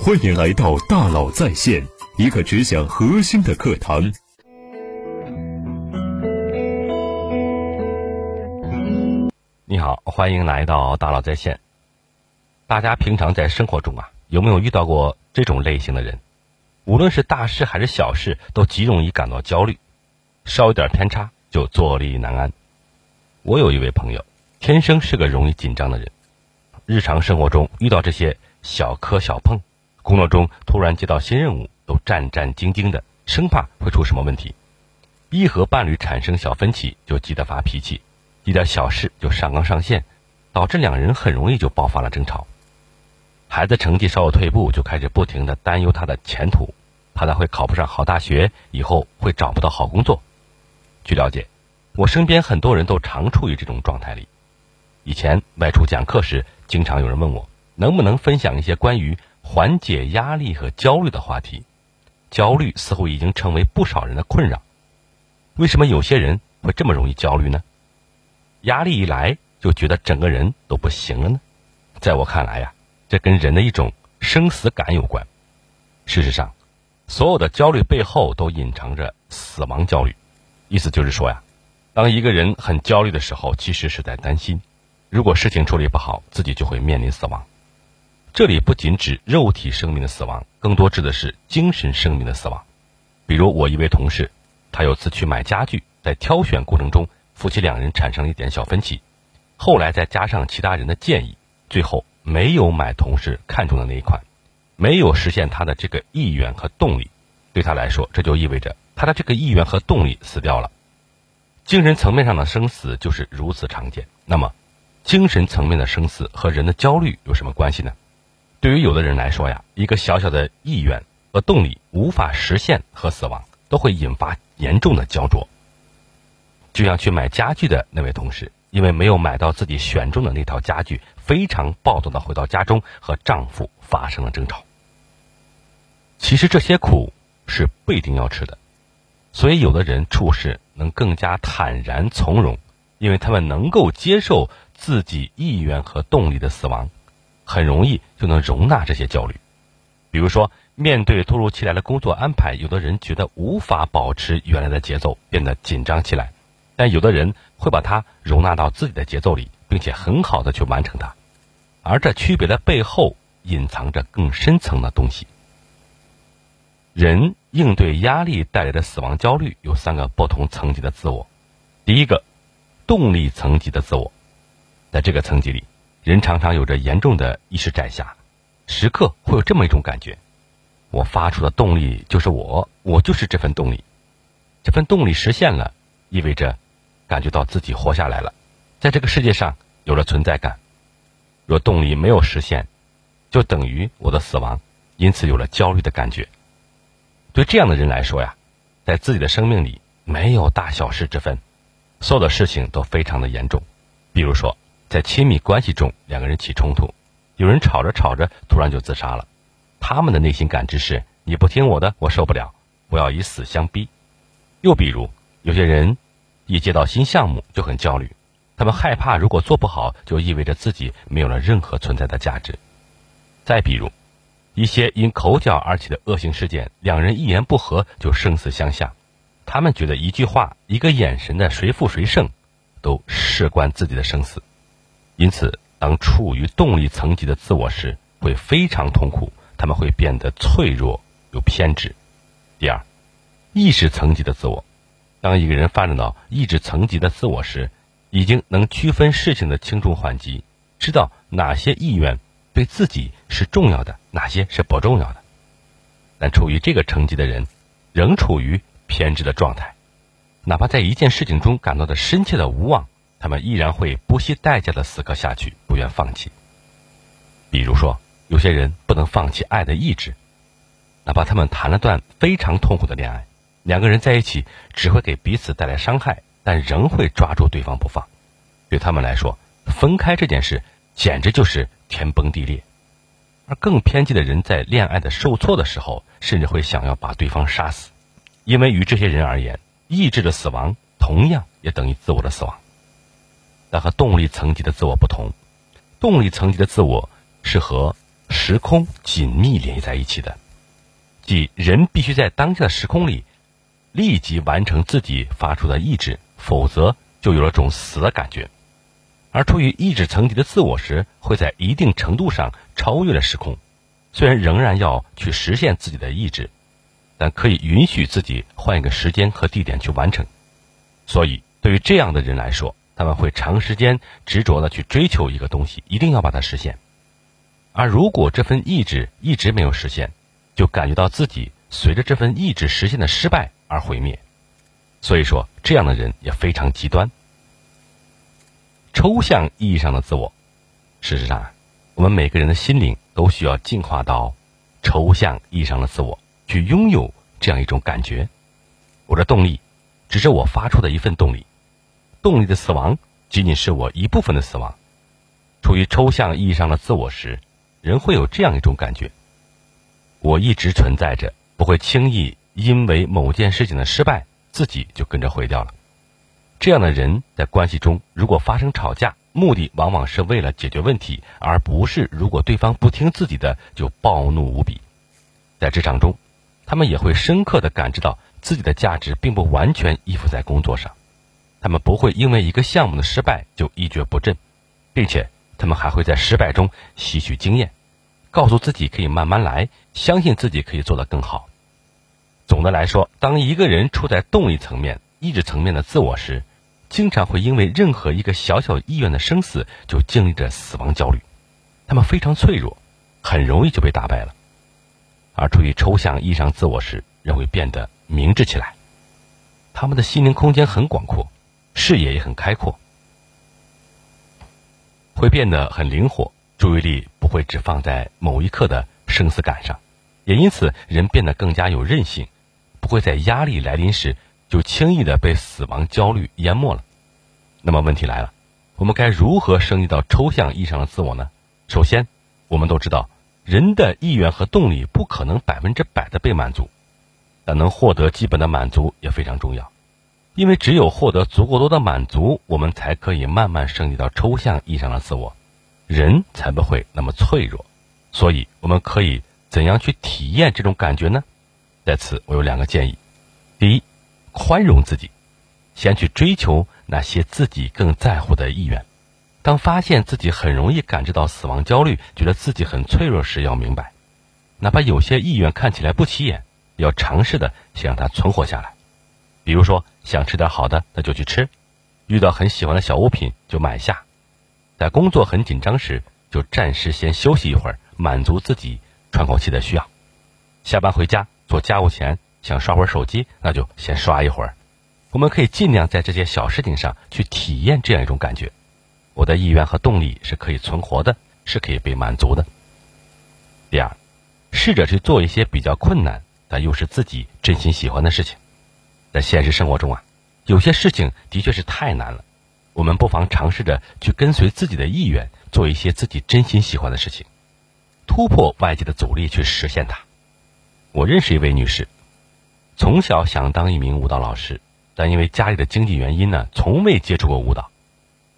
欢迎来到大佬在线，一个只讲核心的课堂。你好，欢迎来到大佬在线。大家平常在生活中啊，有没有遇到过这种类型的人？无论是大事还是小事，都极容易感到焦虑，稍有点偏差就坐立难安。我有一位朋友，天生是个容易紧张的人，日常生活中遇到这些小磕小碰，工作中突然接到新任务，都战战兢兢的，生怕会出什么问题。一和伴侣产生小分歧，就急得发脾气，一点小事就上纲上线，导致两人很容易就爆发了争吵。孩子成绩稍有退步，就开始不停的担忧他的前途，怕他会考不上好大学，以后会找不到好工作。据了解。我身边很多人都常处于这种状态里。以前外出讲课时，经常有人问我能不能分享一些关于缓解压力和焦虑的话题。焦虑似乎已经成为不少人的困扰。为什么有些人会这么容易焦虑呢？压力一来就觉得整个人都不行了呢？在我看来呀，这跟人的一种生死感有关。事实上，所有的焦虑背后都隐藏着死亡焦虑。意思就是说呀。当一个人很焦虑的时候，其实是在担心，如果事情处理不好，自己就会面临死亡。这里不仅指肉体生命的死亡，更多指的是精神生命的死亡。比如我一位同事，他有次去买家具，在挑选过程中，夫妻两人产生了一点小分歧，后来再加上其他人的建议，最后没有买同事看中的那一款，没有实现他的这个意愿和动力。对他来说，这就意味着他的这个意愿和动力死掉了。精神层面上的生死就是如此常见。那么，精神层面的生死和人的焦虑有什么关系呢？对于有的人来说呀，一个小小的意愿和动力无法实现和死亡，都会引发严重的焦灼。就像去买家具的那位同事，因为没有买到自己选中的那套家具，非常暴躁的回到家中和丈夫发生了争吵。其实这些苦是不一定要吃的。所以，有的人处事能更加坦然从容，因为他们能够接受自己意愿和动力的死亡，很容易就能容纳这些焦虑。比如说，面对突如其来的工作安排，有的人觉得无法保持原来的节奏，变得紧张起来；但有的人会把它容纳到自己的节奏里，并且很好的去完成它。而这区别的背后，隐藏着更深层的东西。人应对压力带来的死亡焦虑有三个不同层级的自我。第一个，动力层级的自我，在这个层级里，人常常有着严重的意识窄狭，时刻会有这么一种感觉：我发出的动力就是我，我就是这份动力。这份动力实现了，意味着感觉到自己活下来了，在这个世界上有了存在感。若动力没有实现，就等于我的死亡，因此有了焦虑的感觉。对这样的人来说呀，在自己的生命里没有大小事之分，所有的事情都非常的严重。比如说，在亲密关系中，两个人起冲突，有人吵着吵着突然就自杀了，他们的内心感知是：你不听我的，我受不了，我要以死相逼。又比如，有些人一接到新项目就很焦虑，他们害怕如果做不好，就意味着自己没有了任何存在的价值。再比如。一些因口角而起的恶性事件，两人一言不合就生死相向，他们觉得一句话、一个眼神的谁负谁胜，都事关自己的生死。因此，当处于动力层级的自我时，会非常痛苦，他们会变得脆弱又偏执。第二，意识层级的自我，当一个人发展到意志层级的自我时，已经能区分事情的轻重缓急，知道哪些意愿。对自己是重要的，哪些是不重要的？但处于这个层级的人，仍处于偏执的状态，哪怕在一件事情中感到的深切的无望，他们依然会不惜代价的死磕下去，不愿放弃。比如说，有些人不能放弃爱的意志，哪怕他们谈了段非常痛苦的恋爱，两个人在一起只会给彼此带来伤害，但仍会抓住对方不放。对他们来说，分开这件事简直就是。天崩地裂，而更偏激的人在恋爱的受挫的时候，甚至会想要把对方杀死，因为与这些人而言，意志的死亡同样也等于自我的死亡。但和动力层级的自我不同，动力层级的自我是和时空紧密联系在一起的，即人必须在当下的时空里立即完成自己发出的意志，否则就有了种死的感觉。而处于意志层级的自我时，会在一定程度上超越了时空，虽然仍然要去实现自己的意志，但可以允许自己换一个时间和地点去完成。所以，对于这样的人来说，他们会长时间执着的去追求一个东西，一定要把它实现。而如果这份意志一直没有实现，就感觉到自己随着这份意志实现的失败而毁灭。所以说，这样的人也非常极端。抽象意义上的自我，事实上，我们每个人的心灵都需要进化到抽象意义上的自我，去拥有这样一种感觉：我的动力只是我发出的一份动力，动力的死亡仅仅是我一部分的死亡。处于抽象意义上的自我时，人会有这样一种感觉：我一直存在着，不会轻易因为某件事情的失败，自己就跟着毁掉了。这样的人在关系中，如果发生吵架，目的往往是为了解决问题，而不是如果对方不听自己的就暴怒无比。在职场中，他们也会深刻的感知到自己的价值并不完全依附在工作上，他们不会因为一个项目的失败就一蹶不振，并且他们还会在失败中吸取经验，告诉自己可以慢慢来，相信自己可以做得更好。总的来说，当一个人处在动力层面、意志层面的自我时，经常会因为任何一个小小意愿的生死，就经历着死亡焦虑。他们非常脆弱，很容易就被打败了。而处于抽象意义上自我时，人会变得明智起来。他们的心灵空间很广阔，视野也很开阔，会变得很灵活，注意力不会只放在某一刻的生死感上，也因此人变得更加有韧性，不会在压力来临时。就轻易的被死亡焦虑淹没了。那么问题来了，我们该如何升级到抽象意义上的自我呢？首先，我们都知道，人的意愿和动力不可能百分之百的被满足，但能获得基本的满足也非常重要。因为只有获得足够多的满足，我们才可以慢慢升级到抽象意义上的自我，人才不会那么脆弱。所以，我们可以怎样去体验这种感觉呢？在此，我有两个建议：第一，宽容自己，先去追求那些自己更在乎的意愿。当发现自己很容易感知到死亡焦虑，觉得自己很脆弱时，要明白，哪怕有些意愿看起来不起眼，要尝试的先让它存活下来。比如说，想吃点好的，那就去吃；遇到很喜欢的小物品，就买下；在工作很紧张时，就暂时先休息一会儿，满足自己喘口气的需要。下班回家做家务前。想刷会儿手机，那就先刷一会儿。我们可以尽量在这些小事情上去体验这样一种感觉。我的意愿和动力是可以存活的，是可以被满足的。第二，试着去做一些比较困难但又是自己真心喜欢的事情。在现实生活中啊，有些事情的确是太难了。我们不妨尝试着去跟随自己的意愿，做一些自己真心喜欢的事情，突破外界的阻力去实现它。我认识一位女士。从小想当一名舞蹈老师，但因为家里的经济原因呢，从未接触过舞蹈。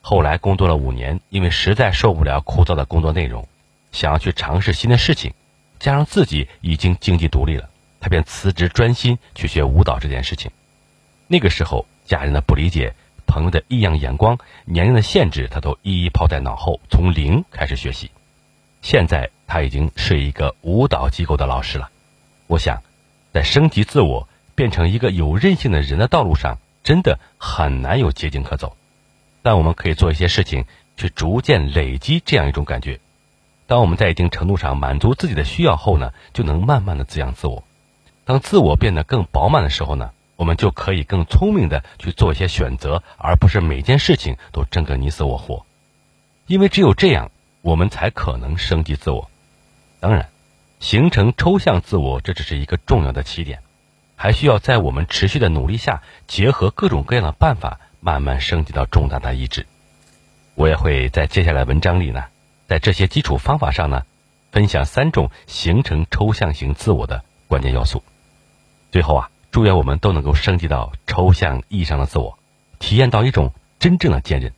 后来工作了五年，因为实在受不了枯燥的工作内容，想要去尝试新的事情，加上自己已经经济独立了，她便辞职专心去学舞蹈这件事情。那个时候，家人的不理解、朋友的异样眼光、年龄的限制，他都一一抛在脑后，从零开始学习。现在他已经是一个舞蹈机构的老师了。我想，在升级自我。变成一个有韧性的人的道路上，真的很难有捷径可走。但我们可以做一些事情，去逐渐累积这样一种感觉。当我们在一定程度上满足自己的需要后呢，就能慢慢的滋养自我。当自我变得更饱满的时候呢，我们就可以更聪明的去做一些选择，而不是每件事情都争个你死我活。因为只有这样，我们才可能升级自我。当然，形成抽象自我，这只是一个重要的起点。还需要在我们持续的努力下，结合各种各样的办法，慢慢升级到重大的意志。我也会在接下来文章里呢，在这些基础方法上呢，分享三种形成抽象型自我的关键要素。最后啊，祝愿我们都能够升级到抽象意义上的自我体验到一种真正的坚韧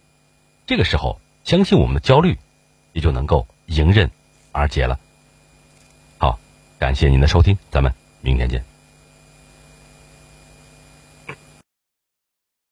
这个时候相信我们的焦虑也就能够迎刃而解了。好感谢您的收听咱们明天见。